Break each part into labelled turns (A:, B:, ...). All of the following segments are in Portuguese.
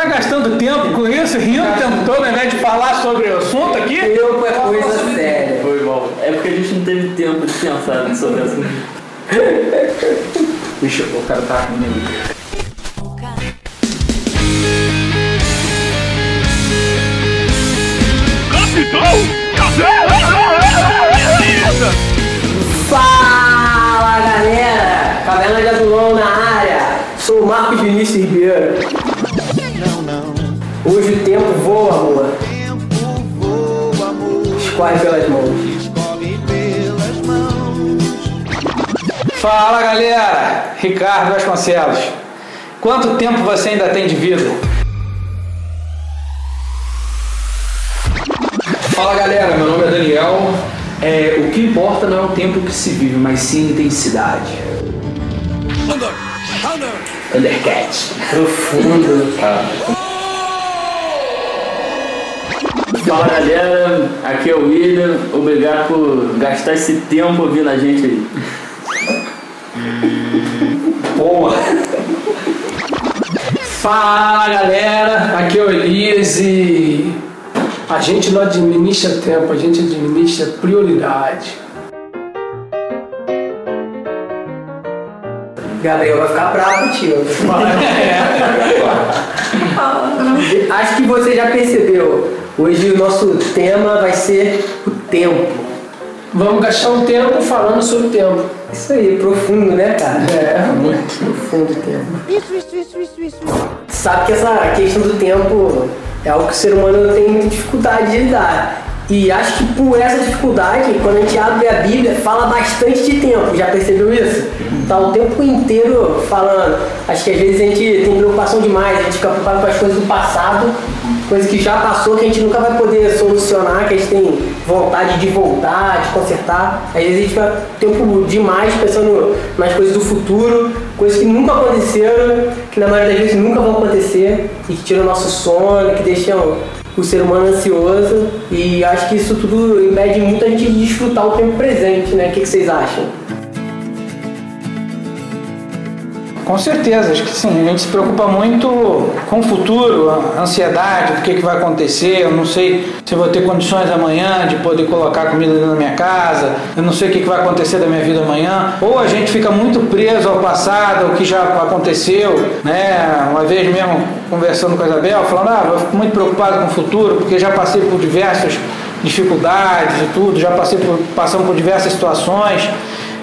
A: Tá gastando tempo com isso, rindo o tempo todo, ao invés de falar sobre o assunto aqui?
B: Tempo é coisa séria.
C: Foi mal. É porque a gente não teve tempo de pensar sobre isso.
A: Deixa eu, o cara tá comigo.
B: Fala galera! Caverna de Adulão na área! Sou o Marcos Vinícius Ribeiro. Hoje o tempo voa, amor. Escorre pelas mãos.
A: Fala galera, Ricardo Vasconcelos. Quanto tempo você ainda tem de vida?
D: Fala galera, meu nome é Daniel. É, o que importa não é o tempo que se vive, mas sim a intensidade. Undercat.
B: Profundo.
C: Fala galera, aqui é o William. Obrigado por gastar esse tempo ouvindo a gente aí.
D: Boa! Fala galera, aqui é o Elias e a gente não administra tempo, a gente administra prioridade.
B: Gabriel vai ficar bravo contigo. Acho que você já percebeu. Hoje o nosso tema vai ser o tempo.
D: Vamos gastar um tempo falando sobre o tempo.
B: Isso aí, profundo, né, cara?
D: É, muito.
B: Profundo o tempo. Sabe que essa questão do tempo é algo que o ser humano tem dificuldade de lidar. E acho que por essa dificuldade, quando a gente abre a Bíblia, fala bastante de tempo. Já percebeu isso? Tá o tempo inteiro falando. Acho que às vezes a gente tem preocupação demais, a gente fica preocupado com as coisas do passado, coisas que já passou, que a gente nunca vai poder solucionar, que a gente tem vontade de voltar, de consertar. Às vezes a gente fica tempo demais pensando nas coisas do futuro, coisas que nunca aconteceram, que na maioria das vezes nunca vão acontecer, e que tiram o nosso sono, que deixam o ser humano ansioso. E acho que isso tudo impede muita gente de desfrutar o tempo presente, né? O que, que vocês acham?
A: Com certeza, acho que sim. A gente se preocupa muito com o futuro, a ansiedade, do que, que vai acontecer. Eu não sei se vou ter condições amanhã de poder colocar comida da minha casa. Eu não sei o que, que vai acontecer da minha vida amanhã. Ou a gente fica muito preso ao passado, ao que já aconteceu. Né? Uma vez mesmo conversando com a Isabel, falando, ah, eu fico muito preocupado com o futuro, porque já passei por diversas dificuldades e tudo, já passei por, passamos por diversas situações.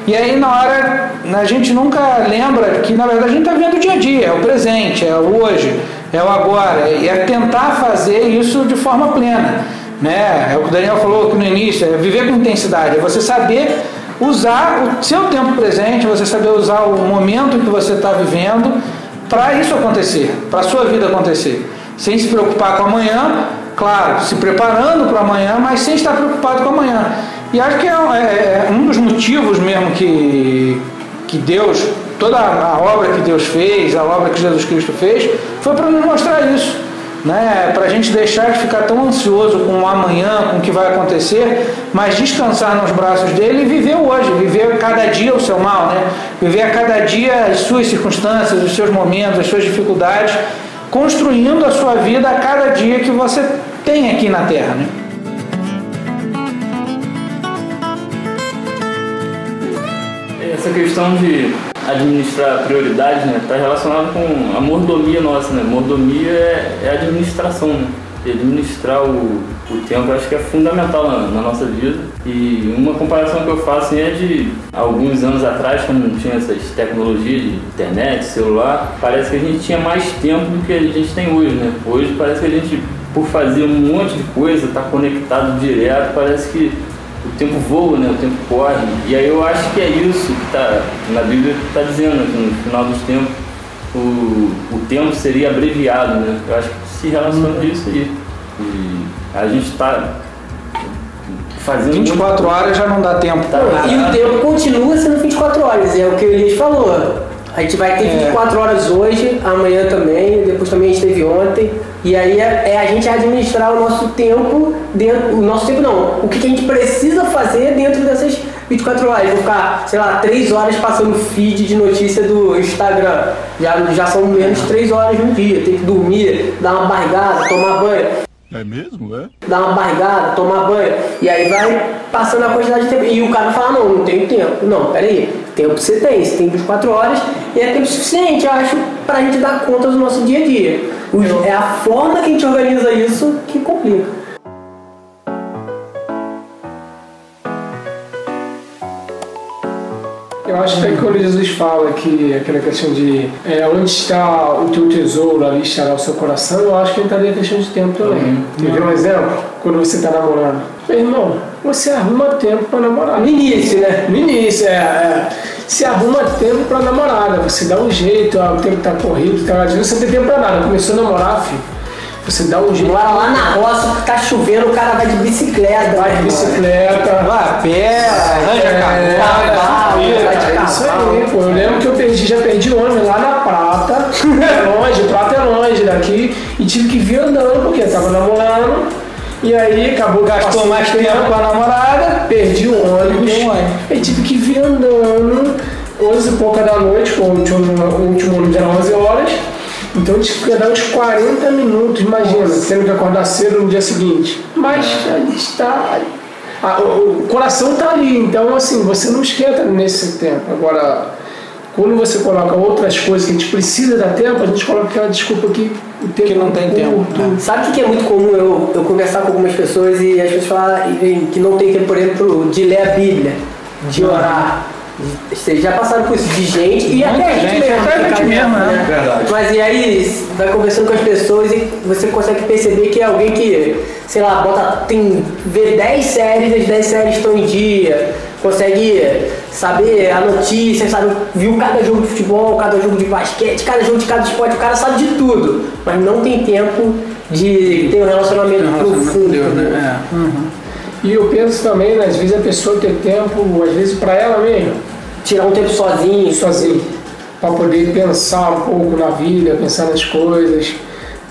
A: E aí na hora a gente nunca lembra que na verdade a gente está vendo o dia a dia, é o presente, é o hoje, é o agora, e é tentar fazer isso de forma plena. Né? É o que o Daniel falou no início, é viver com intensidade, é você saber usar o seu tempo presente, você saber usar o momento que você está vivendo para isso acontecer, para a sua vida acontecer. Sem se preocupar com amanhã, claro, se preparando para amanhã, mas sem estar preocupado com amanhã. E acho que é, é, é um dos motivos mesmo que, que Deus, toda a obra que Deus fez, a obra que Jesus Cristo fez, foi para nos mostrar isso. Né? Para a gente deixar de ficar tão ansioso com o amanhã, com o que vai acontecer, mas descansar nos braços dele e viver hoje, viver cada dia o seu mal, né? viver a cada dia as suas circunstâncias, os seus momentos, as suas dificuldades, construindo a sua vida a cada dia que você tem aqui na Terra. Né?
C: Essa questão de administrar prioridades, né, está relacionado com a mordomia nossa, né? Mordomia é, é administração, né? E administrar o, o tempo acho que é fundamental na, na, nossa vida. E uma comparação que eu faço assim, é de alguns anos atrás, quando não tinha essas tecnologias de internet, celular, parece que a gente tinha mais tempo do que a gente tem hoje, né? Hoje parece que a gente, por fazer um monte de coisa, tá conectado direto, parece que o tempo voa, né? O tempo corre. E aí eu acho que é isso que está na Bíblia está dizendo que no final dos tempos o, o tempo seria abreviado, né? Eu acho que se relaciona
A: Uhum.
C: a isso aí. E a gente está fazendo
A: 24 horas já não dá tempo.
C: Tá.
B: E o tempo continua sendo 24 horas, é o que o Elias falou. A gente vai ter 24 é. horas hoje, amanhã também, depois também a gente teve ontem. E aí é, é, a gente administrar o nosso tempo dentro. O nosso tempo não. O que, que a gente precisa fazer dentro dessas 24 horas. Vou ficar, sei lá, 3 horas passando feed de notícia do Instagram. Já, já são menos 3 horas no dia. Tem que dormir, dar uma barrigada, tomar banho.
E: É mesmo, é?
B: Dar uma barrigada, tomar banho. E aí vai passando a quantidade de tempo. E o cara fala, não, não tenho tempo. Não, peraí. Tempo você tem, você tem 24 horas e é tempo suficiente, eu acho, pra gente dar conta do nosso dia a dia. É a forma que a gente organiza isso que complica.
D: Eu acho que quando Jesus fala que aquela questão de é, onde está o teu tesouro, ali estará o seu coração, eu acho que entraria a questão de tempo também. Uhum. Quer um exemplo? Quando você está namorando. Meu irmão, você arruma tempo para namorar.
B: No início, né?
D: No início, é. é. Você arruma tempo para namorada, você dá um jeito, ah, o tempo está corrido, tá, você não tem tempo para nada. Começou a namorar, filho você dá um jeito.
B: Agora lá na roça, tá chovendo, o cara vai de bicicleta.
D: Vai de bicicleta.
A: Vai a pé, arranja
D: é, cavalo, vai de cavalo. Isso aí, pô. Eu lembro que eu perdi, já perdi ônibus lá na Prata. é longe, Prata é longe daqui. E tive que vir andando, porque eu tava namorando. E aí acabou
A: gastou mais tempo com a namorada,
D: perdi o ônibus. E tive que vir andando 11 e pouca da noite, o último, o último ônibus era 11 horas. Então a gente ia dar uns 40 minutos, imagina, Nossa. tendo que acordar cedo no dia seguinte. Mas a gente está. o coração está ali, então assim, você não esquenta nesse tempo. Agora, quando você coloca outras coisas que a gente precisa dar tempo, a gente coloca aquela desculpa que
A: o tempo que não tem tempo.
B: Né? Sabe o que é muito comum eu, eu conversar com algumas pessoas e as pessoas falam que não tem tempo, por exemplo, de ler a Bíblia, de uhum. orar vocês já passaram por isso de gente e até a gente, mesmo. Até gente mesmo, né? Verdade. Mas e aí, vai conversando com as pessoas e você consegue perceber que é alguém que, sei lá, bota, tem, vê 10 séries, as 10 séries estão em dia, consegue saber a notícia, sabe, viu cada jogo de futebol, cada jogo de basquete, cada jogo de cada esporte, o cara sabe de tudo, mas não tem tempo de ter um relacionamento, um relacionamento profundo. Deus, né?
D: É. Uhum. E eu penso também, né, às vezes a pessoa ter tempo, às vezes para ela mesmo.
B: Tirar um tempo sozinho.
D: Sozinho. Para poder pensar um pouco na vida, pensar nas coisas.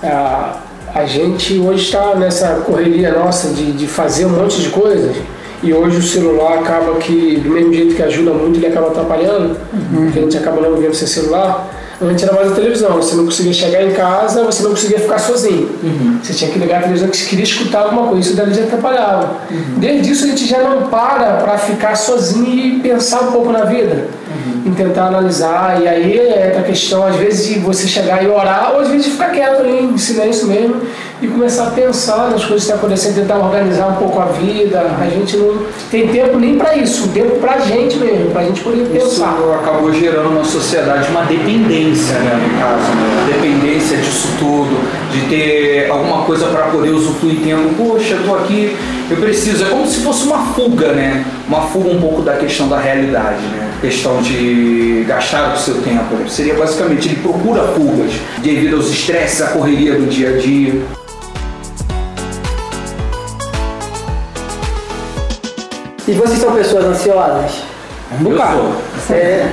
D: Ah, a gente hoje está nessa correria nossa de, de fazer um monte de coisas. E hoje o celular acaba que, do mesmo jeito que ajuda muito, ele acaba atrapalhando, uhum. porque a gente acaba não vendo seu celular. Antes era mais a televisão, você não conseguia chegar em casa, você não conseguia ficar sozinho. Uhum. Você tinha que ligar a televisão que você queria escutar alguma coisa, isso daí já atrapalhava. Uhum. Desde isso a gente já não para para ficar sozinho e pensar um pouco na vida. Em tentar analisar. E aí é a questão, às vezes, de você chegar e orar, ou às vezes de ficar quieto ali, em silêncio mesmo, e começar a pensar nas coisas que estão acontecendo, tentar organizar um pouco a vida. A gente não tem tempo nem para isso, tempo para a gente mesmo, para a gente poder pensar. Isso
E: acabou gerando na sociedade uma dependência, né, no caso, né? dependência disso tudo, de ter alguma coisa para poder usufruir tempo. Poxa, eu tô aqui, eu preciso. É como se fosse uma fuga, né? Uma fuga um pouco da questão da realidade, né? Questão de gastar o seu tempo. Né? Seria basicamente, ele procura fugas devido aos estresses, à correria do dia a dia.
B: E vocês são pessoas ansiosas?
A: Um bocado.
B: É.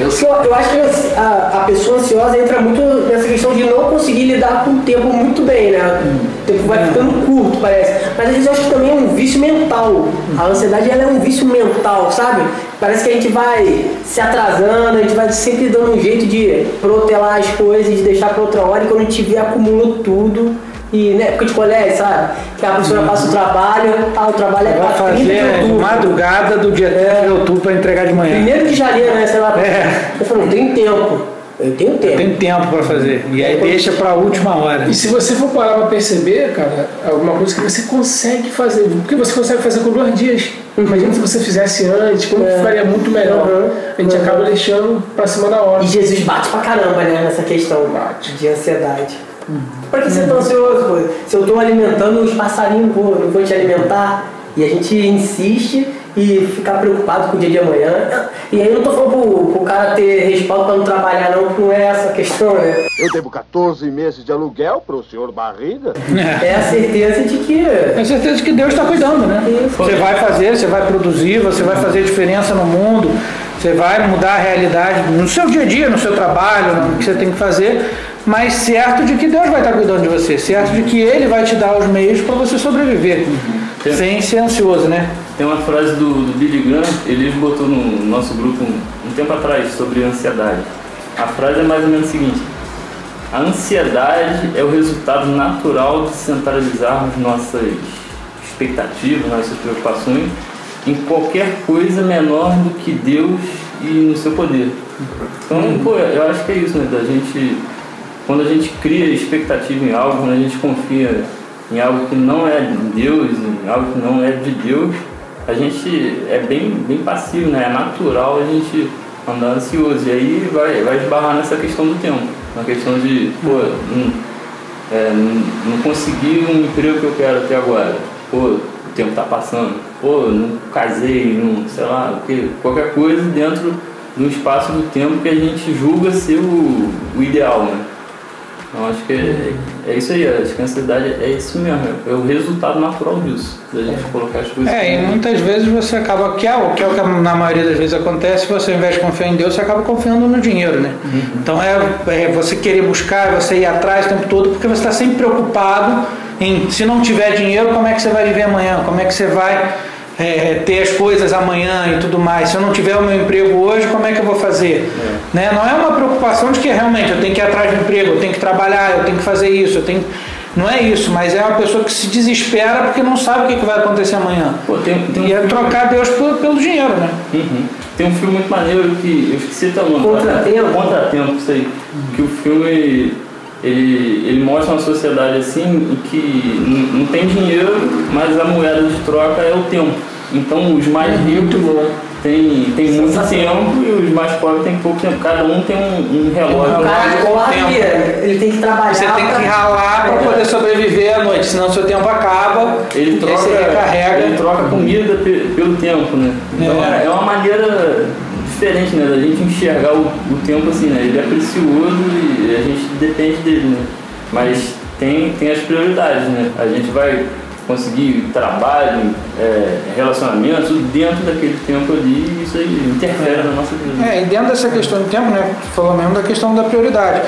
B: Eu, sou. eu acho que a, a pessoa ansiosa entra muito nessa questão de não conseguir lidar com o tempo muito bem, né? O tempo vai ficando curto, parece. Mas às vezes eu acho que também é um vício mental. A ansiedade ela é um vício mental, sabe? Parece que a gente vai se atrasando, a gente vai sempre dando um jeito de protelar as coisas, de deixar para outra hora, e quando a gente vê, acumula tudo e na época de colégio, sabe? Que a professora passa o trabalho, ah, o trabalho é
A: para fazer de madrugada do dia 10 de outubro para entregar de manhã.
B: Primeiro de janeiro, né? Sei lá. É. Eu falei, não tem tempo. Eu tenho tempo.
A: Tem tempo para fazer. E aí deixa para a última hora.
D: E se você for parar para perceber, cara, alguma coisa que você consegue fazer. Porque você consegue fazer com dois dias. Imagina se você fizesse antes, como é. ficaria muito melhor. Uhum. A gente uhum. acaba deixando para cima da hora.
B: E Jesus bate pra caramba, né, nessa questão bate. de ansiedade. Uhum. Por que você tá ansioso? Pô? Se eu estou alimentando os passarinhos, pô, não vou te alimentar. E a gente insiste e ficar preocupado com o dia de amanhã. E aí eu não tô falando pro, pro cara ter respaldo para não trabalhar não, porque não é essa a questão, né?
F: Eu devo 14 meses de aluguel pro senhor Barriga.
B: É a certeza de que...
A: É a certeza de que Deus está cuidando, né? Isso. Você vai fazer, você vai produzir, você vai fazer diferença no mundo, você vai mudar a realidade no seu dia a dia, no seu trabalho, no que você tem que fazer, mas certo de que Deus vai estar cuidando de você, certo de que Ele vai te dar os meios para você sobreviver, uhum. sem ser ansioso, né?
C: Tem uma frase do, do Billy Graham, ele botou no nosso grupo um, um tempo atrás sobre ansiedade. A frase é mais ou menos a seguinte: A ansiedade é o resultado natural de centralizarmos nossas expectativas, nossas preocupações em qualquer coisa menor do que Deus e no seu poder. Então, uhum. pô, eu acho que é isso, né? Da gente, quando a gente cria expectativa em algo, quando a gente confia em algo que não é de Deus, em algo que não é de Deus, a gente é bem, bem passivo, né? É natural a gente andar ansioso. E aí vai, vai esbarrar nessa questão do tempo, na questão de, pô, não, é, não, não consegui um emprego que eu quero até agora. Pô, o tempo está passando, pô, não casei, não, sei lá, o que, qualquer coisa dentro do espaço do tempo que a gente julga ser o, o ideal, né? Então acho que é, é, isso aí, acho que a ansiedade é isso mesmo, é o resultado natural disso, da gente colocar as coisas.
A: É, e muitas vezes você acaba, que é, o que é o que na maioria das vezes acontece, você ao invés de confiar em Deus, você acaba confiando no dinheiro, né? Uhum. Então é, é você querer buscar, você ir atrás o tempo todo, porque você está sempre preocupado em se não tiver dinheiro, como é que você vai viver amanhã? Como é que você vai é, ter as coisas amanhã e tudo mais? Se eu não tiver o meu emprego hoje, como é que eu vou fazer? É. Né? Não é uma preocupação de que realmente eu tenho que ir atrás do emprego, eu tenho que trabalhar, eu tenho que fazer isso, eu tenho não é isso, mas é uma pessoa que se desespera porque não sabe o que, vai acontecer amanhã. Pô, tem, tem um e é trocar Deus pelo, pelo dinheiro, né?
C: Uhum. Tem um filme muito maneiro que eu esqueci até o nome.
B: Contratempo.
C: Contratempo, isso aí. Uhum. Que o filme ele, ele mostra uma sociedade assim em que não tem dinheiro, mas a moeda de troca é o tempo. Então os mais ricos tem, tem muito tempo e os mais pobres tem pouco tempo. Cada um tem um, um relógio.
B: O cara corre, ele tem que trabalhar.
A: Você tem que ralar para poder sobreviver à noite, senão seu tempo acaba.
C: Ele troca, ele troca comida pelo tempo, né? Então é, é uma maneira diferente, né? Da gente enxergar o, o tempo assim, né? Ele é precioso e a gente depende dele, né? Mas tem, tem as prioridades, né? A gente vai conseguir trabalho, é, relacionamento, tudo dentro daquele tempo ali isso aí interfere na nossa vida.
A: É, e dentro dessa questão do tempo, né? Falou mesmo da questão da prioridade.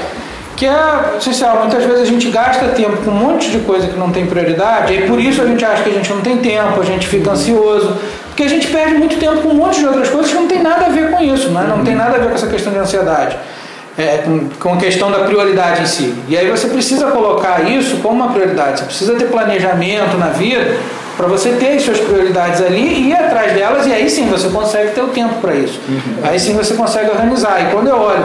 A: Que é, essencial, muitas vezes a gente gasta tempo com um monte de coisa que não tem prioridade, e por isso a gente acha que a gente não tem tempo, a gente fica ansioso, porque a gente perde muito tempo com um monte de outras coisas que não tem nada a ver com isso, né? não tem nada a ver com essa questão de ansiedade, é, com, com a questão da prioridade em si. E aí você precisa colocar isso como uma prioridade, você precisa ter planejamento na vida para você ter as suas prioridades ali e ir atrás delas, e aí sim você consegue ter o tempo para isso. Uhum. Aí sim você consegue organizar. E quando eu olho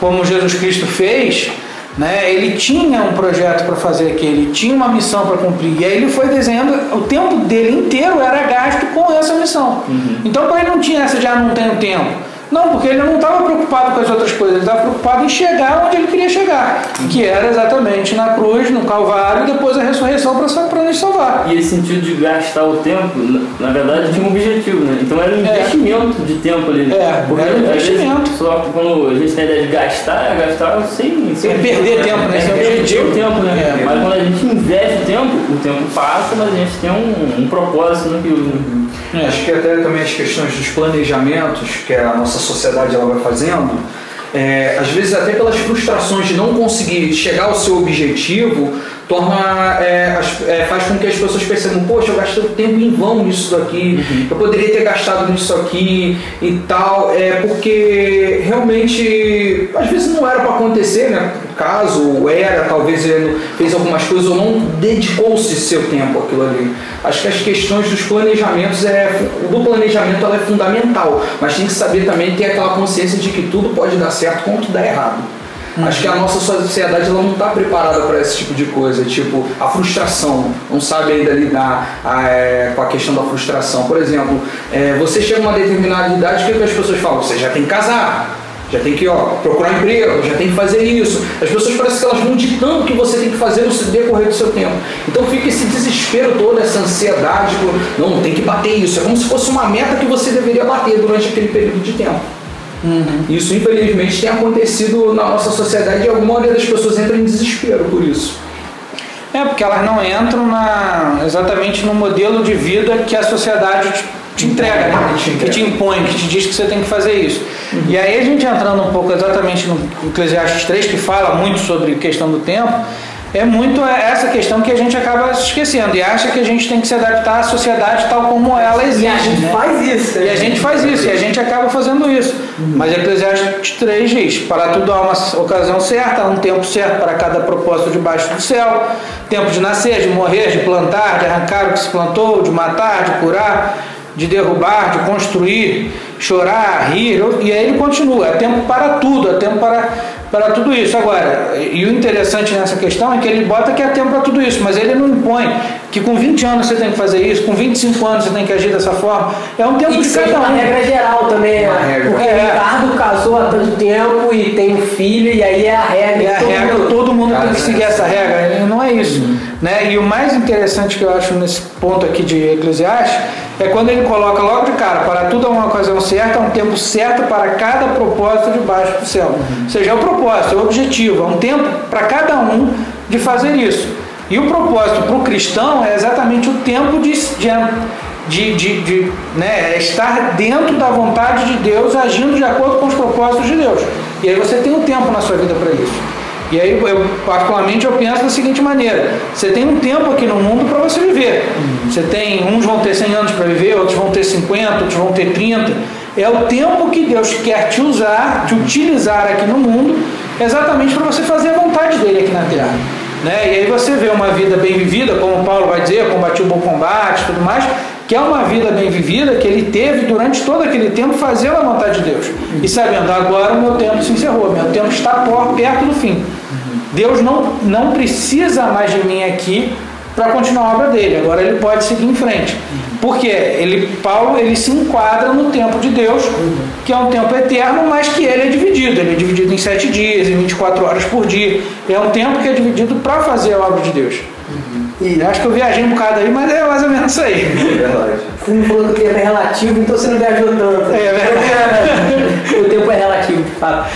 A: como Jesus Cristo fez, né? Ele tinha um projeto para fazer aqui, ele tinha uma missão para cumprir. E aí ele foi desenhando, o tempo dele inteiro era gasto com essa missão. Uhum. Então para ele não tinha essa de ah, não tenho tempo. Não, porque ele não estava preocupado com as outras coisas, ele estava preocupado em chegar onde ele queria chegar, que era exatamente na cruz, no Calvário, e depois a ressurreição para nos salvar.
C: E esse sentido de gastar o tempo, na verdade, tinha um objetivo, né? Então era um é. Investimento é. de tempo ali. Né?
A: É, porque era um investimento.
C: Só quando a gente tem a ideia de gastar, é gastar sem. sem
A: é perder tempo, né?
C: É, é perder o tempo, né? É. Mas quando a gente investe tempo, o tempo passa, mas a gente tem um, um propósito naquilo. Né?
E: É. Acho que até também as questões dos planejamentos que a nossa sociedade ela vai fazendo, é, às vezes até pelas frustrações de não conseguir chegar ao seu objetivo, torna é, é, faz com que as pessoas percebam, poxa, eu gastei tempo em vão nisso daqui, uhum. eu poderia ter gastado nisso aqui e tal, é porque realmente às vezes não era para acontecer, né? Caso era, talvez ele fez algumas coisas ou não dedicou-se seu tempo àquilo ali. Acho que as questões dos planejamentos é do planejamento ela é fundamental, mas tem que saber também ter aquela consciência de que tudo pode dar certo como tudo dá errado. Uhum. Acho que a nossa sociedade ela não está preparada para esse tipo de coisa, tipo a frustração, não sabe ainda lidar a, é, com a questão da frustração. Por exemplo, é, você chega a uma determinada idade, o que, que as pessoas falam? Você já tem que casar, já tem que ó, procurar emprego, já tem que fazer isso. As pessoas parecem que elas vão ditando o que você tem que fazer no decorrer do seu tempo. Então fica esse desespero todo, essa ansiedade, não, tem que bater isso. É como se fosse uma meta que você deveria bater durante aquele período de tempo. Uhum. Isso, infelizmente, tem acontecido na nossa sociedade e alguma maioria das pessoas entra em desespero por isso.
A: É, porque elas não entram na, exatamente no modelo de vida que a sociedade te, te entrega, né? te entrega. que te impõe, que te diz que você tem que fazer isso. Uhum. E aí a gente entrando um pouco exatamente no Eclesiastes 3, que fala muito sobre questão do tempo, é muito essa questão que a gente acaba esquecendo e acha que a gente tem que se adaptar à sociedade tal como ela existe. E a
B: gente
A: né?
B: faz isso.
A: E a gente faz isso, e a gente acaba fazendo isso. Uhum. Mas Eclesiastes 3 diz: para tudo há uma ocasião certa, há um tempo certo para cada propósito debaixo do céu, tempo de nascer, de morrer, de plantar, de arrancar o que se plantou, de matar, de curar, de derrubar, de construir, chorar, rir, e aí ele continua, é tempo para tudo, é tempo para para tudo isso. Agora, e o interessante nessa questão é que ele bota que é tempo para tudo isso, mas ele não impõe que com 20 anos você tem que fazer isso, com 25 anos você tem que agir dessa forma. É um tempo
B: e
A: de cada
B: um. uma regra geral também, né? Porque é. Ricardo casou há tanto tempo e tem um filho, e aí é a regra.
A: É a
B: todo
A: regra,
B: mundo...
A: todo mundo tem que seguir essa regra. É isso. Né? E o mais interessante que eu acho nesse ponto aqui de Eclesiastes é quando ele coloca logo de cara, para tudo há uma ocasião certa, há um tempo certo para cada propósito debaixo do céu. Uhum. Ou seja, é o propósito, é o objetivo, é um tempo para cada um de fazer isso. E o propósito para o cristão é exatamente o tempo de, de, de, de né, é estar dentro da vontade de Deus, agindo de acordo com os propósitos de Deus. E aí você tem um tempo na sua vida para isso. E aí, eu, particularmente, eu penso da seguinte maneira: você tem um tempo aqui no mundo para você viver. Você tem, uns vão ter 100 anos para viver, outros vão ter 50, outros vão ter 30. É o tempo que Deus quer te usar, te utilizar aqui no mundo, exatamente para você fazer a vontade dele aqui na terra. Né? E aí você vê uma vida bem vivida, como Paulo vai dizer, combati o bom combate tudo mais, que é uma vida bem vivida que ele teve durante todo aquele tempo fazendo a vontade de Deus. E sabendo, agora o meu tempo se encerrou, meu tempo está perto do fim. Deus não, não precisa mais de mim aqui para continuar a obra dele. Agora ele pode seguir em frente. Porque ele, Paulo ele se enquadra no tempo de Deus, que é um tempo eterno, mas que ele é dividido. Ele é dividido em sete dias, em 24 horas por dia. É um tempo que é dividido para fazer a obra de Deus. E acho que eu viajei um bocado aí, mas é mais ou menos isso aí.
B: É verdade. Você não falou que o tempo é relativo, então você não viajou tanto.
A: É verdade.
B: o tempo é relativo, de fato.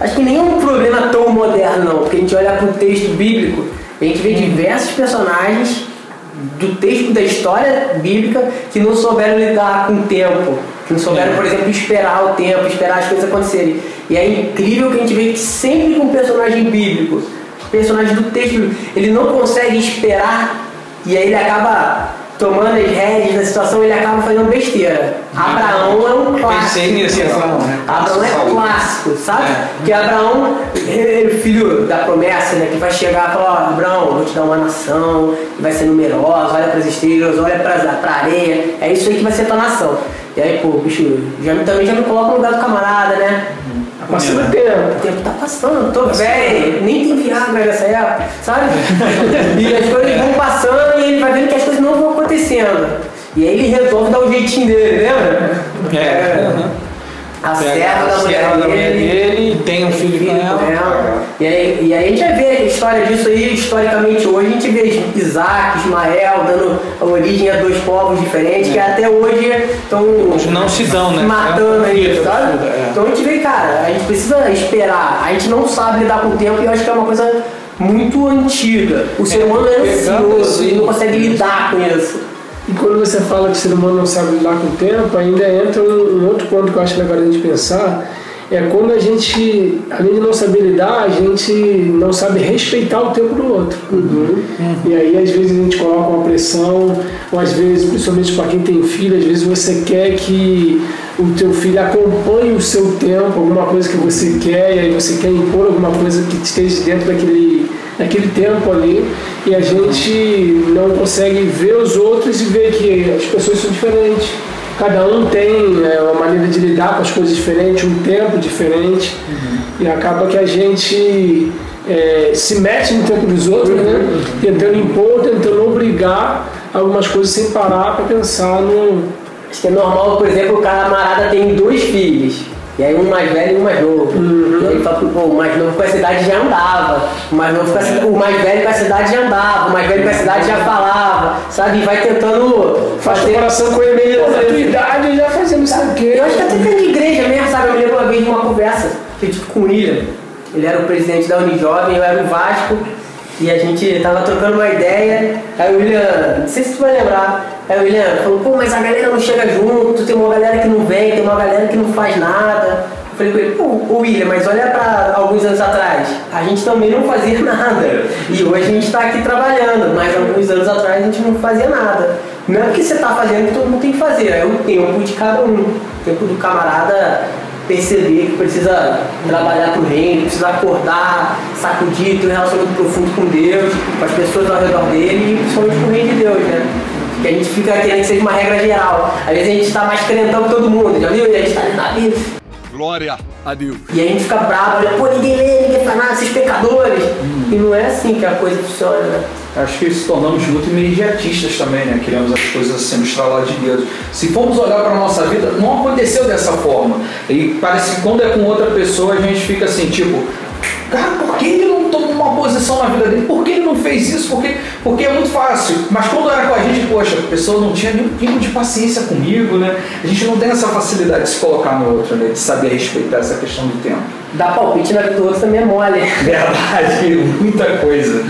B: Acho que nem é um problema tão moderno, não, porque a gente olha para o texto bíblico, a gente vê diversos personagens do texto da história bíblica que não souberam lidar com o tempo, que não souberam, por exemplo, esperar o tempo, esperar as coisas acontecerem. E é incrível que a gente vê que sempre com um personagem bíblico, personagem do texto, ele não consegue esperar e aí ele acaba tomando as rédeas da situação, ele acaba fazendo besteira. Abraão é um clássico.
A: Pensei nisso, Abraão,
B: né? Abraão é clássico, sabe? É. Que Abraão, ele, filho da promessa, né? Que vai chegar e falar, ó, Abraão, vou te dar uma nação, que vai ser numerosa, olha para as estrelas, olha para a areia, é isso aí que vai ser a tua nação. E aí, pô, bicho, já, também já me coloca no lugar do camarada, né? Tá passando o tempo. O tempo tá passando, tô velho, nem tem Viagra nessa época, sabe? e as coisas vão passando e ele vai vendo que as coisas não vão acontecendo. E aí ele resolve dar o jeitinho dele, lembra?
A: É. é.
B: A serva da mulher, dele,
A: e tem um filho, filho com ela.
B: E, aí, e aí a gente vai ver a história disso aí, historicamente hoje, a gente vê Isaac, Ismael, dando origem a dois povos diferentes, é. que até hoje estão
A: não se dão, né?
B: matando é aí, sabe? É. Então a gente vê, cara, a gente precisa esperar, a gente não sabe lidar com o tempo e eu acho que é uma coisa muito antiga. O ser humano é ansioso e não consegue lidar com isso.
D: E quando você fala que o ser humano não sabe lidar com o tempo, ainda entra um, um outro ponto que eu acho legal a gente pensar, é quando a gente, além de não saber lidar, a gente não sabe respeitar o tempo do outro. Uhum. Uhum. E aí, às vezes, a gente coloca uma pressão, ou às vezes, principalmente para quem tem filho, às vezes você quer que o teu filho acompanhe o seu tempo, alguma coisa que você quer, e aí você quer impor alguma coisa que esteja dentro daquele naquele tempo ali e a gente não consegue ver os outros e ver que as pessoas são diferentes. Cada um tem é, uma maneira de lidar com as coisas diferentes, um tempo diferente uhum. e acaba que a gente é, se mete no tempo dos outros, né? tentando impor, tentando obrigar algumas coisas sem parar para pensar no.
B: Acho que é normal, por exemplo, o camarada tem dois filhos. E aí um mais velho e um mais novo. Uhum. E aí fala, pô, o mais novo com a cidade já andava, o mais, novo com a, o mais velho com a cidade já andava, o mais velho com a cidade já falava, sabe? E vai tentando
D: Faz fazer... comparação com ele, na tua idade já fazendo isso aqui.
B: Eu acho que até dentro de igreja mesmo, sabe? Eu me lembro uma vez de uma conversa que eu tive com o William. Ele era o presidente da Unijovem, eu era o Vasco. E a gente tava trocando uma ideia, aí o William, não sei se tu vai lembrar, aí o William falou, pô, mas a galera não chega junto, tem uma galera que não vem, tem uma galera que não faz nada. Eu falei com ele, pô, William, mas olha para alguns anos atrás, a gente também não fazia nada. E hoje a gente está aqui trabalhando, mas alguns anos atrás a gente não fazia nada. Não é porque você está fazendo que todo mundo tem que fazer, é o tempo de cada um. O tempo do camarada perceber que precisa trabalhar para o reino, precisa acordar, sacudir, ter um relacionamento profundo com Deus, com as pessoas ao redor dele e principalmente com o reino de Deus, né? Que a gente fica querendo que seja uma regra geral. Às vezes a gente está mais crentão que todo mundo, já viu? E a gente está ali na Bíblia.
E: Glória a Deus.
B: E a gente fica bravo, né? pô, ninguém lê, ninguém faz nada, esses pecadores. Hum. E não é assim que a coisa funciona, né?
E: Acho que se tornamos muito imediatistas também, né? Queremos as coisas sendo estraladas de Deus. Se formos olhar para a nossa vida, não aconteceu dessa forma. E parece que quando é com outra pessoa, a gente fica assim, tipo, cara, por que ele não tomou uma posição na vida dele? Por que ele não fez isso? Porque, porque é muito fácil. Mas quando era com a gente, poxa, a pessoa não tinha nenhum tipo de paciência comigo, né? A gente não tem essa facilidade de se colocar no outro, né? De saber respeitar essa questão do tempo.
B: Dar palpite na vida do outro também é mole.
E: Verdade, muita coisa.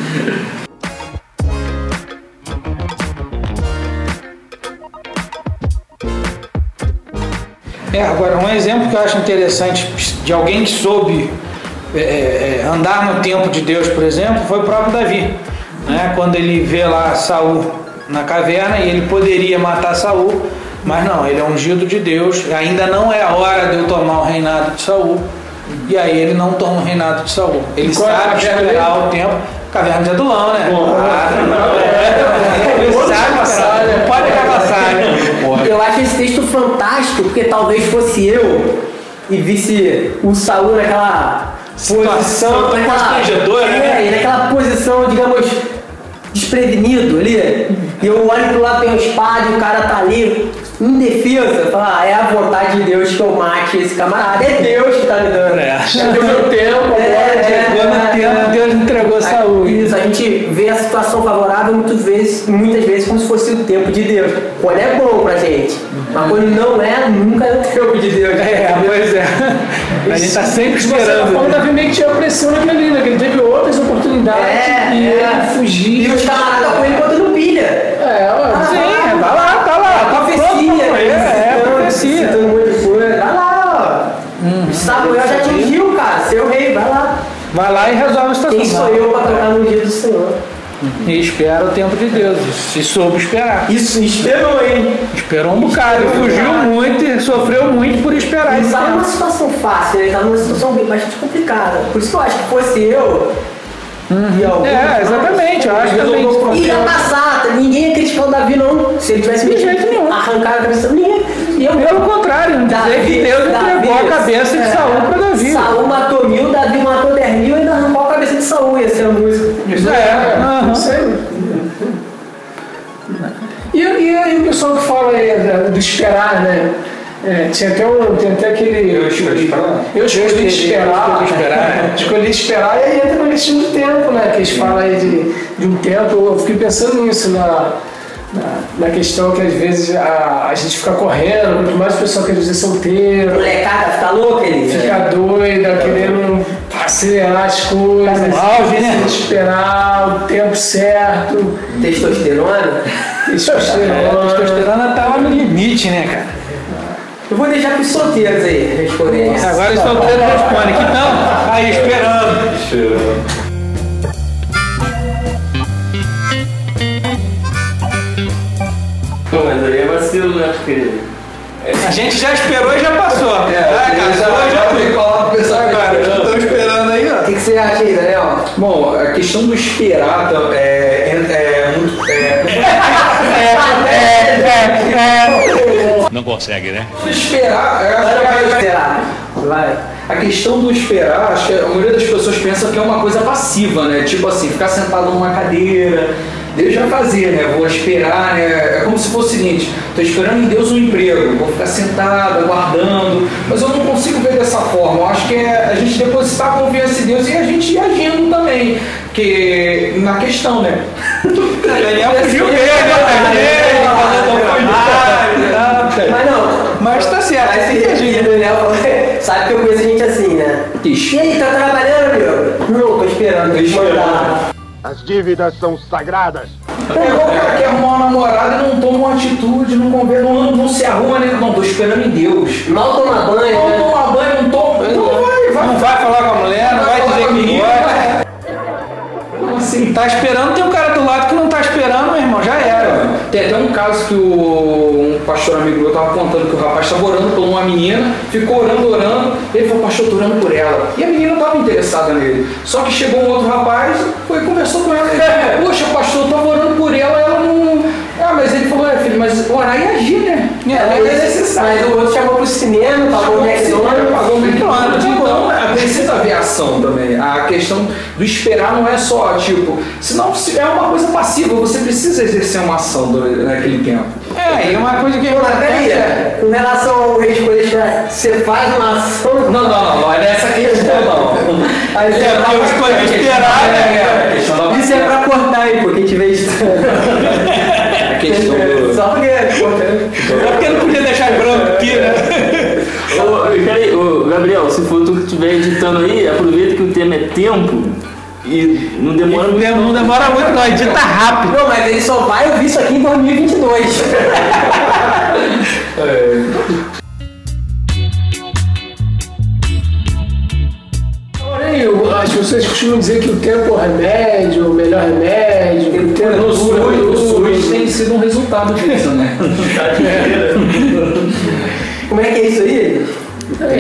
A: É, agora, um exemplo que eu acho interessante de alguém que soube é, é, é, andar no tempo de Deus, por exemplo, foi o próprio Davi. Né? Quando ele vê lá Saul na caverna e ele poderia matar Saul, mas não, ele é ungido de Deus, ainda não é a hora de eu tomar o reinado de Saul. E aí ele não toma o reinado de Saul. Ele sabe esperar o tempo. Caverna de Adulão, né? Ah, é, ele sabe esperar, não pode passar, né?
B: Eu acho esse texto fantástico, porque talvez fosse eu e visse o Saul naquela posição, naquela, é, naquela posição, digamos, desprevenido ali. E eu olho pro lado, tem um espada e o cara tá ali indefesa, falar, ah, é a vontade de Deus que eu mate esse camarada. É Deus que tá me dando. É.
A: Chegou no tempo, é, é, chegou no tempo, Deus entregou a saúde.
B: Isso, a gente vê a situação favorável muitas vezes, muitas vezes como se fosse o tempo de Deus. Quando é bom pra gente, uhum. mas quando não é, nunca é o tempo de Deus.
A: É, pois é. A gente tá sempre esperando.
D: Davi meio que tinha pressão naquele ali, né? Que ele teve outras oportunidades
B: é,
D: e é. ele fugia.
B: E os camaradas com ele botando pilha.
D: É, ó,
A: ah, sim, vai lá, tá lá.
B: A profecia,
A: é, é, a profecia.
B: Citando muito coisa. Vai lá, ó. Hum, Samuel já atingiu, cara, seu rei, vai lá.
A: Vai lá e resolve a situação.
B: Quem sou eu para tocar no dia do Senhor?
A: Uhum. E espera o tempo de Deus. Se soube esperar.
B: Isso, esperou, hein?
A: Esperou um bocado. Esperou fugiu muito e sofreu muito por esperar.
B: Ele estava numa situação fácil, ele estava numa situação bastante complicada. Por isso que eu acho que fosse eu,
A: Uhum. É, exatamente, eu acho que também.
B: Ia passar, ninguém ia criticar o Davi, não. Se ele tivesse
A: de
B: arrancado a cabeça, ninguém.
A: Eu, Pelo contrário, Davi, dizer que Deus Davi, entregou a cabeça de é, Saul para Davi.
B: Saul matou mil, Davi matou dez mil e ainda arrancou a cabeça de Saul, ia ser a música.
A: Isso é, uhum. isso aí.
D: E, e, e o pessoal que fala aí do esperar, né? É, tinha até um, tem até aquele.
E: Eu escolhi esperar.
D: Eu escolhi esperar.
A: Escolhi esperar.
D: escolhi esperar e aí entra no destino do tempo, né? Que eles falam aí de, de um tempo. Eu fiquei pensando nisso na, na, questão que às vezes a, a gente fica correndo, muito mais o pessoal quer dizer solteiro.
B: Molecada, fica louca, ele.
D: Fica doida, querendo acelerar as coisas.
A: Tá auge, né?
D: Esperar o tempo certo.
B: Testosterona?
A: Testosterona. Testosterona tava no limite, né, cara?
B: Eu vou deixar para os solteiros aí responderem.
A: Agora os solteiros respondem. Que não? Aí, esperando.
C: Esperando. Pô, mas aí é vacilo, né? Porque...
A: A gente já esperou e já passou.
E: É, ah, cara, já, que falar pro pessoal. Estão esperando aí, ó.
B: O que, que você acha aí, Daniel?
E: Bom, a questão do esperar é, é, é muito. É,
A: é, é, é,
G: Não consegue, né?
E: Esperar, é,
B: vai esperar. Vai.
E: a questão do esperar, acho que a maioria das pessoas pensa que é uma coisa passiva, né? Tipo assim, ficar sentado numa cadeira, Deus vai fazer, né? Vou esperar, né? É como se fosse o seguinte, estou esperando em Deus um emprego, vou ficar sentado, aguardando, mas eu não consigo ver dessa forma. Eu acho que é a gente depositar a confiança em Deus e a gente ir agindo também. Porque na questão, né?
A: Daniel fugiu mesmo,
B: Mas não.
A: Mas tá certo,
B: Mas
A: tem que agir.
B: Daniel falou, sabe que eu conheço gente assim, né?
E: Ixi.
B: E aí, tá trabalhando, meu? Não, tô esperando, tô esperando.
F: As dívidas são sagradas.
E: É igual o cara que arrumar uma namorada e não toma uma atitude, não conversa, não, não se arruma, né? Não, tô esperando em Deus.
B: Mal tomar banho,
E: Não
B: né?
E: toma banho, não toma. Não vai, vai.
A: Não vai falar com a mulher, não vai dizer que gosta.
E: Como assim?
A: Tá esperando, tem um cara do lado que não tá esperando, meu irmão, já era.
E: Tem até um caso que o, um pastor amigo meu estava contando que o rapaz estava orando por uma menina, ficou orando, orando, ele falou, pastor, tô orando por ela. E a menina estava interessada nele. Só que chegou um outro rapaz, foi e conversou com ela. Ele, Poxa, pastor, eu estava orando por ela, ela não. Ah, mas ele falou, é filho, mas orar e agir, né?
B: É,
E: é necessário.
B: mas o outro chamou pro cinema, pagou o McDonald's.
E: Pagou o McDonald's. Então, precisa haver ação também. A questão do esperar não é só, tipo, senão se é uma coisa passiva, você precisa exercer uma ação do- naquele tempo.
A: É, e uma coisa que é
B: Pô, mas
A: importante
B: peraí,
A: é.
B: com relação ao rei de coisas, você faz uma ação.
E: Não, não, não, não é nessa questão não.
B: Aí você
A: É, porque os coisas esperar, né,
E: É, a questão da
B: Isso é pra cortar aí, pô, quem tiver
E: questão do.
B: Só porque é.
A: É porque não podia deixar branco aqui, né?
C: Ô, peraí, ô, Gabriel, se for tu que estiver editando aí, aproveita que o tema é tempo e não demora muito.
A: Não demora muito, não, edita rápido.
B: Não, mas ele só vai ouvir isso aqui em 2022.
D: Porém, eu- as pessoas costumam dizer que o tempo é o remédio, o melhor remédio, o tempo
E: SUS, o tem sido um resultado disso, né?
B: Como é que é isso aí?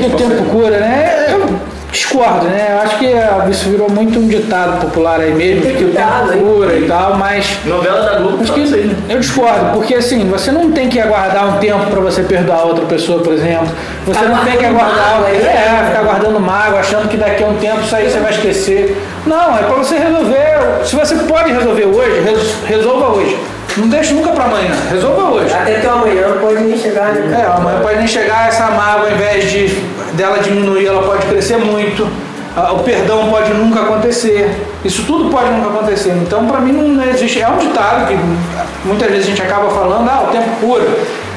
A: Que o tempo cura, né? Eu discordo, né? Eu acho que ah, isso virou muito um ditado popular aí mesmo, de que o tempo cura e tal, mas
C: Novela da Globo
A: Acho
C: fala isso aí, né?
A: que eu discordo, porque assim, você não tem que aguardar um tempo para você perdoar outra pessoa, por exemplo. Você
B: Ficar
A: não tem que aguardar.
B: mágoa,
A: É,
B: né?
A: ficar guardando mágoa, achando que daqui a um tempo isso aí você vai esquecer. Não, é para você resolver. Se você pode resolver hoje, res- resolva hoje. Não deixe nunca para amanhã, resolva hoje.
B: Até que amanhã pode nem chegar, né?
A: É, amanhã pode nem chegar essa mágoa, ao invés de dela diminuir, ela pode crescer muito. Ah, O perdão pode nunca acontecer. Isso tudo pode nunca acontecer. Então, para mim, não existe. É um ditado que muitas vezes a gente acaba falando, ah, o tempo cura.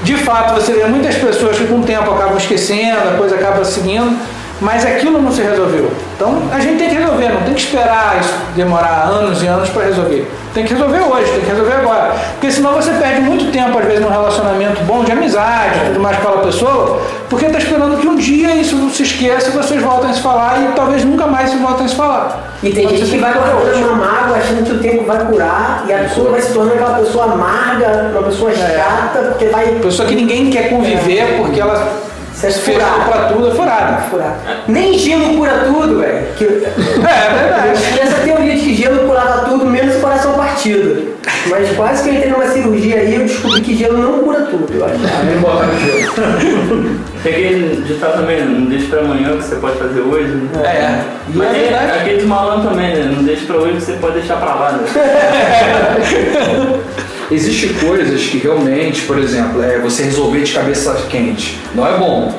A: De fato, você vê muitas pessoas que com o tempo acabam esquecendo, a coisa acaba seguindo, mas aquilo não se resolveu. Então, a gente tem que resolver, não tem que esperar isso demorar anos e anos para resolver. Tem que resolver hoje, tem que resolver agora. Porque senão você perde muito tempo, às vezes, num relacionamento bom, de amizade, tudo mais com aquela pessoa, porque está esperando que um dia isso se esqueça e vocês voltem a se falar e talvez nunca mais se voltem a se falar.
B: E tem
A: Então,
B: gente que vai guardando uma mágoa achando que o tempo vai curar e a pessoa vai se tornando aquela pessoa amarga, uma pessoa chata, porque vai
A: Pessoa que ninguém quer conviver porque ela se fechou
B: furada.
A: pra tudo, é furada.
B: Furar. Nem gelo cura tudo, velho. Que-
A: É, é verdade.
B: E essa teoria de que gelo curava tudo, menos o coração partido. Mas quase que eu entrei numa cirurgia aí eu descobri que gelo não cura tudo, eu acho.
C: Tem aquele ditado também, não deixe pra amanhã o que você pode fazer hoje. Né?
A: É. E
C: Mas
A: é verdade.
C: aquele de malandro também, né? Não deixe pra hoje o que você pode deixar pra lá, né?
E: Existem coisas que realmente, por exemplo, é você resolver de cabeça quente. Não é bom.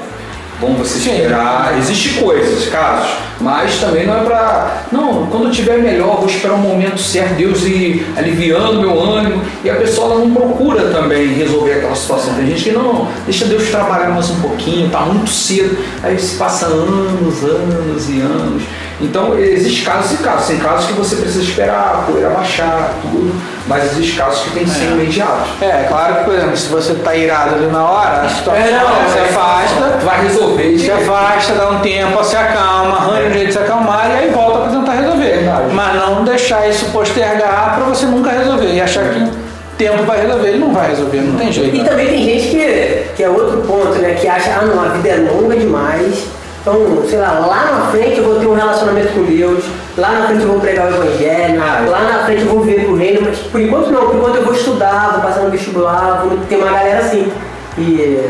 E: Bom você esperar. Existem coisas, casos, mas também não é pra. Não, quando tiver melhor, vou esperar um momento certo, Deus ir aliviando meu ânimo. E a pessoa não procura também resolver aquela situação. Tem gente que não, deixa Deus trabalhar mais um pouquinho, tá muito cedo. Aí se passa anos, anos e anos. Então, existem casos e casos. Tem casos que você precisa esperar, a poeira baixar, tudo. Mas existem casos que tem que ser imediato.
A: É, claro que, por exemplo, se você tá irado ali na hora, a situação
E: É, não,
A: se
E: é,
A: afasta,
E: Vai resolver.
A: se afasta, dá um tempo, se acalma, arranja um jeito de se acalmar e aí volta para tentar resolver.
E: Verdade.
A: Mas não deixar isso postergar para você nunca resolver e achar que o tempo vai resolver. Ele não vai resolver, não tem jeito.
B: E também tem gente que, que é outro ponto, né? Que acha, ah não, a vida é longa demais. Então, sei lá, lá na frente eu vou ter um relacionamento com Deus, lá na frente eu vou pregar o evangelho, lá na frente eu vou viver pro reino, mas por enquanto não, por enquanto eu vou estudar, vou passar no vestibular, vou ter uma galera assim. E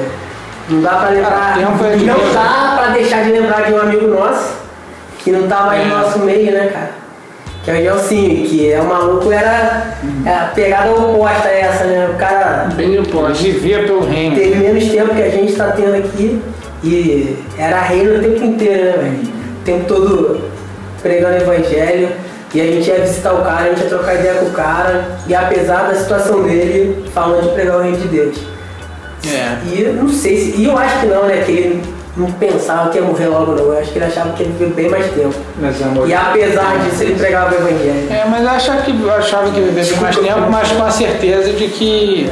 B: não dá pra levar.
A: Ah, é
B: não dá pra deixar de lembrar de um amigo nosso, que não tava aí no nosso meio, né, cara? Que é o Gelsinho, que é um maluco, era é a pegada oposta a essa, né? O cara.
A: Bem oposto. Vivia pelo reino.
B: Teve menos tempo que a gente tá tendo aqui e era reino o tempo inteiro, né, velho? O tempo todo pregando evangelho. E a gente ia visitar o cara, a gente ia trocar ideia com o cara, e apesar da situação dele, falando de pregar o reino de Deus.
A: É.
B: E eu não sei se. E eu acho que não, né? Que ele não pensava que ia morrer logo não. Eu acho que ele achava que ele viveu bem mais tempo.
E: Mas, amor,
B: E apesar disso ele pregava o evangelho.
A: É, mas eu achava que, eu achava que vivia bem mais tempo, mas com a certeza de que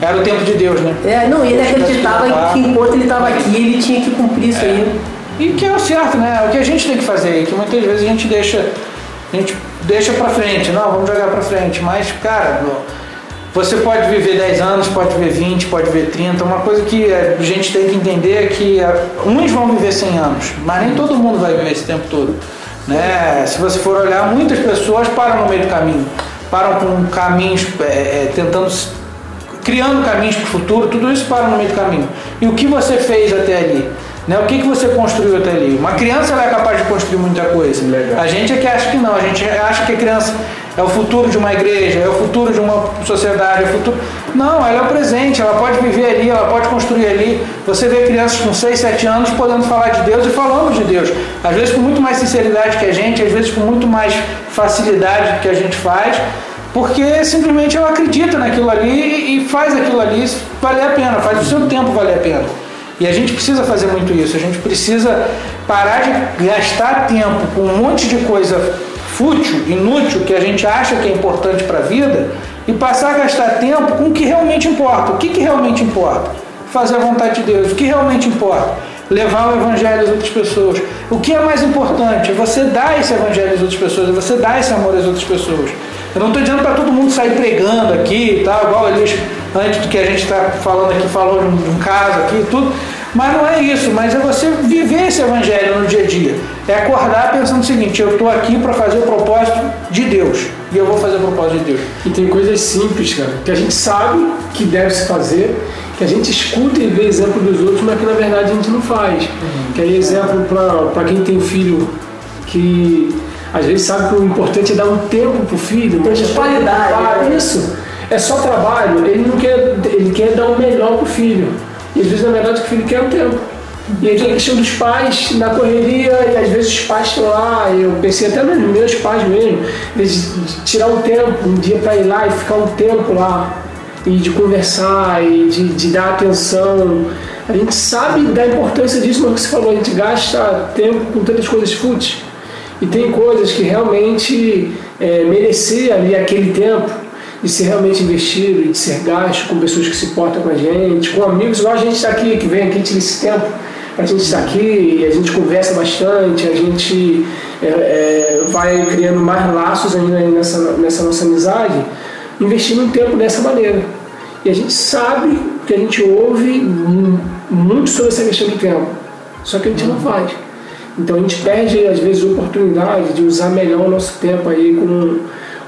A: era o tempo de Deus, né?
B: É, não, e ele acreditava que enquanto ele estava aqui, ele tinha que cumprir isso aí.
A: E que é o certo, né? O que a gente tem que fazer, que muitas vezes a gente deixa, a gente deixa pra frente, não, vamos jogar pra frente, mas, cara, você pode viver 10 anos, pode viver 20, pode viver 30, uma coisa que a gente tem que entender é que é, uns vão viver 100 anos, mas nem todo mundo vai viver esse tempo todo. Né? Se você for olhar, muitas pessoas param no meio do caminho, param com caminhos, é, tentando, criando caminhos para o futuro, tudo isso para no meio do caminho. E o que você fez até ali? Né? O que, que você construiu até ali? Uma criança é capaz de construir muita coisa.
E: Legal.
A: A gente é que acha que não, a gente acha que a criança é o futuro de uma igreja, é o futuro de uma sociedade, é o futuro. Não, ela é o presente, ela pode viver ali, ela pode construir ali. Você vê crianças com 6, 7 anos podendo falar de Deus e falando de Deus. Às vezes com muito mais sinceridade que a gente, às vezes com muito mais facilidade que a gente faz, porque simplesmente ela acredita naquilo ali e faz aquilo ali valer a pena, faz o seu tempo valer a pena. E a gente precisa fazer muito isso, a gente precisa parar de gastar tempo com um monte de coisa fútil, inútil, que a gente acha que é importante para a vida, e passar a gastar tempo com o que realmente importa. O que, que realmente importa? Fazer a vontade de Deus. O que realmente importa? Levar o evangelho às outras pessoas. O que é mais importante? Você dar esse evangelho às outras pessoas, você dar esse amor às outras pessoas. Eu não estou dizendo para todo mundo sair pregando aqui e tal, igual eles, antes do que a gente está falando aqui, falou de um caso aqui e tudo. Mas não é isso, mas é você viver esse evangelho no dia a dia. É acordar pensando o seguinte, eu estou aqui para fazer o propósito de Deus. E eu vou fazer o propósito de Deus.
D: E tem coisas simples, cara, que a gente sabe que deve se fazer, que a gente escuta e vê exemplo dos outros, mas que na verdade a gente não faz. Que aí exemplo para quem tem filho que às vezes sabe que o importante é dar um tempo pro filho. Então,
B: De qualidade,
D: Ah,
B: né?
D: isso. É só trabalho, ele não quer, ele quer dar o melhor pro filho. E às vezes na verdade o que o filho quer é o tempo. E aí tem a questão dos pais na correria, e às vezes os pais estão lá, eu pensei até nos meus pais mesmo, de tirar um tempo, um dia para ir lá e ficar um tempo lá, e de conversar, e de, de dar atenção. A gente sabe da importância disso, mas que você falou, a gente gasta tempo com tantas coisas fúteis. E tem coisas que realmente é, merecer ali aquele tempo de ser realmente investido, de ser gasto com pessoas que se portam com a gente, com amigos, igual a gente está aqui, que vem aqui, tira esse tempo a gente estar aqui, a gente conversa bastante, a gente é, é, vai criando mais laços ainda nessa, nessa nossa amizade, investindo um tempo dessa maneira. E a gente sabe que a gente ouve mu- muito sobre essa questão do tempo, só que a gente não faz. Então a gente perde, às vezes, a oportunidade de usar melhor o nosso tempo aí com,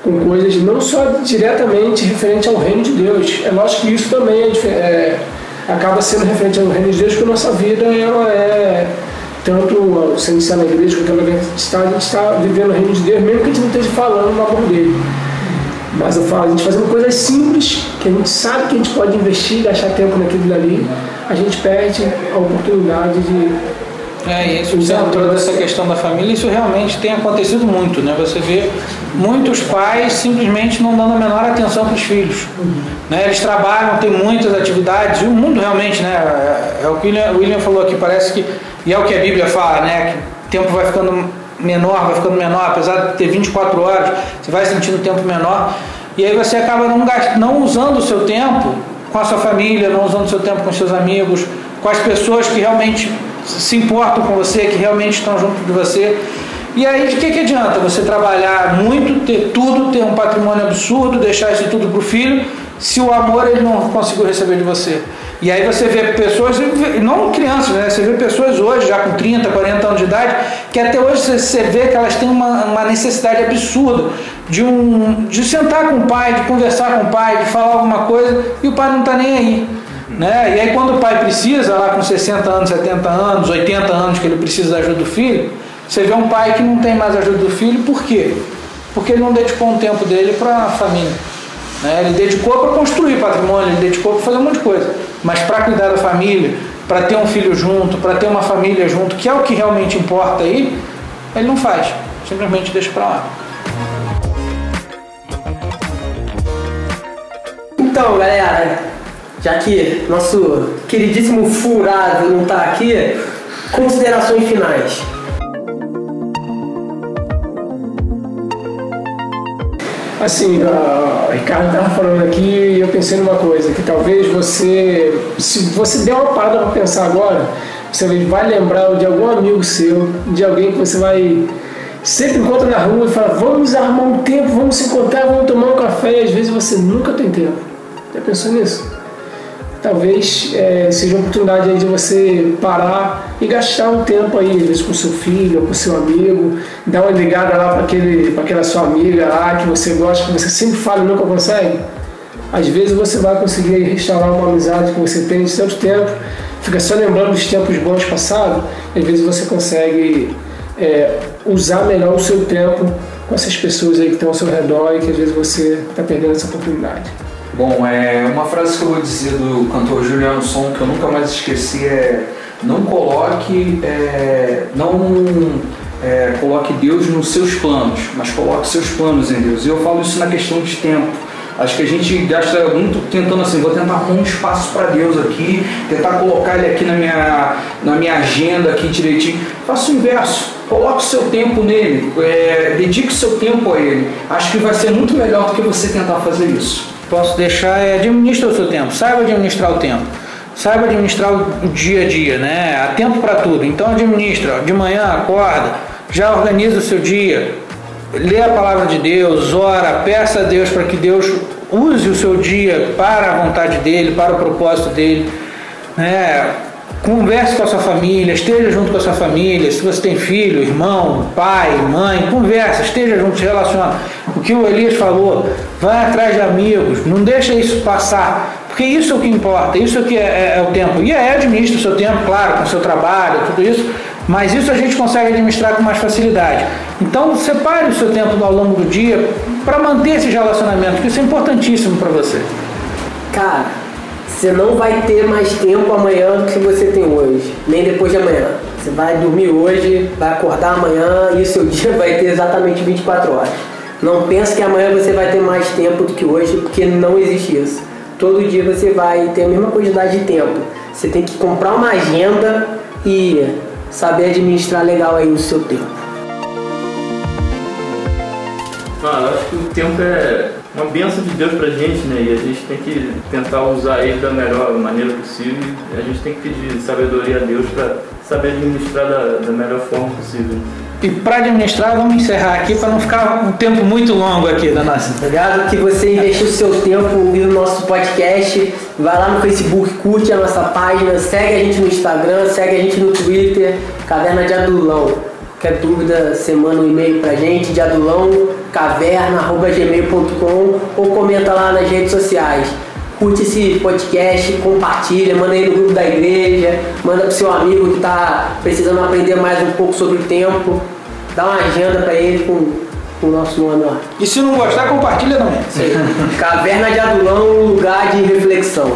D: com coisas não só diretamente referente ao reino de Deus. É lógico que isso também é, é, acaba sendo referente ao reino de Deus, porque a nossa vida ela é tanto sem estar na igreja quanto na está, a gente está vivendo o reino de Deus, mesmo que a gente não esteja falando no amor dele. Mas eu falo, a gente fazendo coisas simples, que a gente sabe que a gente pode investir, gastar tempo naquilo dali, a gente perde a oportunidade de
A: É isso, você dessa questão da família, isso realmente tem acontecido muito, né? Você vê muitos pais simplesmente não dando a menor atenção para os filhos. Né? Eles trabalham, tem muitas atividades, e o mundo realmente, né? É, é o que o William, falou aqui, parece que, e é o que a Bíblia fala, né? Que o tempo vai ficando menor, vai ficando menor, apesar de ter 24 horas, você vai sentindo tempo menor, e aí você acaba não, não usando o seu tempo com a sua família, não usando o seu tempo com seus amigos, com as pessoas que realmente se importam com você, que realmente estão junto de você. E aí de que, que adianta você trabalhar muito, ter tudo, ter um patrimônio absurdo, deixar isso tudo para o filho, se o amor ele não conseguiu receber de você? E aí você vê pessoas, não crianças, né? Você vê pessoas hoje, já com 30, 40 anos de idade, que até hoje você vê que elas têm uma, uma necessidade absurda de, um, de sentar com o pai, de conversar com o pai, de falar alguma coisa, e o pai não está nem aí. Né? E aí quando o pai precisa, lá com 60 anos, 70 anos, 80 anos, que ele precisa da ajuda do filho, você vê um pai que não tem mais ajuda do filho, por quê? Porque ele não dedicou um tempo dele para a família. Né? Ele dedicou para construir patrimônio, ele dedicou para fazer um monte de coisa. Mas para cuidar da família, para ter um filho junto, para ter uma família junto, que é o que realmente importa aí, ele não faz. Simplesmente deixa para lá.
B: Então, galera, já que nosso queridíssimo furado não está aqui, considerações finais.
D: Assim, o Ricardo estava falando aqui e eu pensei numa coisa, que talvez você, se você der uma parada para pensar agora, você vai lembrar de algum amigo seu, de alguém que você vai sempre encontra na rua e fala, vamos arrumar um tempo, vamos se encontrar, vamos tomar um café, e às vezes você nunca tem tempo. Já pensou nisso? talvez é, seja uma oportunidade de você parar e gastar um tempo aí, às vezes com seu filho, com seu amigo, dar uma ligada lá para aquela sua amiga lá que você gosta, que você sempre fala e nunca consegue. Às vezes você vai conseguir restaurar uma amizade que você tem de tanto tempo, fica só lembrando dos tempos bons passados, às vezes você consegue é, usar melhor o seu tempo com essas pessoas aí que estão ao seu redor e que às vezes você está perdendo essa oportunidade.
E: Bom, é uma frase que eu vou dizer do cantor Juliano Som que eu nunca mais esqueci é não coloque é, não é, coloque Deus nos seus planos, mas coloque seus planos em Deus. E eu falo isso na questão de tempo. Acho que a gente gasta muito tentando assim, vou tentar arrumar um espaço para Deus aqui, tentar colocar ele aqui na minha, na minha agenda aqui direitinho. Faça o inverso, coloque o seu tempo nele, é, dedique o seu tempo a ele. Acho que vai ser muito melhor do que você tentar fazer isso
A: posso deixar é administra o seu tempo, saiba administrar o tempo. Saiba administrar o dia a dia, né? Há tempo para tudo. Então administra, de manhã acorda, já organiza o seu dia, lê a palavra de Deus, ora, peça a Deus para que Deus use o seu dia para a vontade dele, para o propósito dele, né? Converse com a sua família, esteja junto com a sua família. Se você tem filho, irmão, pai, mãe, conversa, esteja junto, se relaciona. O que o Elias falou, vai atrás de amigos, não deixa isso passar, porque isso é o que importa, isso é o que é, é, é o tempo. E aí administra o seu tempo, claro, com o seu trabalho, tudo isso, mas isso a gente consegue administrar com mais facilidade. Então separe o seu tempo ao longo do dia para manter esse relacionamento, que isso é importantíssimo para você.
B: Cara, você não vai ter mais tempo amanhã do que você tem hoje, nem depois de amanhã. Você vai dormir hoje, vai acordar amanhã e o seu dia vai ter exatamente 24 horas. Não pense que amanhã você vai ter mais tempo do que hoje, porque não existe isso. Todo dia você vai ter a mesma quantidade de tempo. Você tem que comprar uma agenda e saber administrar legal aí o seu tempo.
C: Ah, eu acho que o tempo é uma benção de Deus pra gente, né? E a gente tem que tentar usar ele da melhor maneira possível. E a gente tem que pedir sabedoria a Deus para saber administrar da, da melhor forma possível.
A: E para administrar, vamos encerrar aqui para não ficar um tempo muito longo aqui da nossa.
B: Obrigado que você investiu seu tempo ouvindo o nosso podcast. Vai lá no Facebook, curte a nossa página, segue a gente no Instagram, segue a gente no Twitter, Caverna de Adulão. Qualquer dúvida, você manda um e-mail pra gente de adulãocaverna.gmail.com ou comenta lá nas redes sociais. Curte esse podcast, compartilha, manda aí no grupo da igreja, manda pro seu amigo que está precisando aprender mais um pouco sobre o tempo. Dá uma agenda para ele com, o nosso nome.
A: E se não gostar, compartilha também.
B: Caverna de Adulão, lugar de reflexão.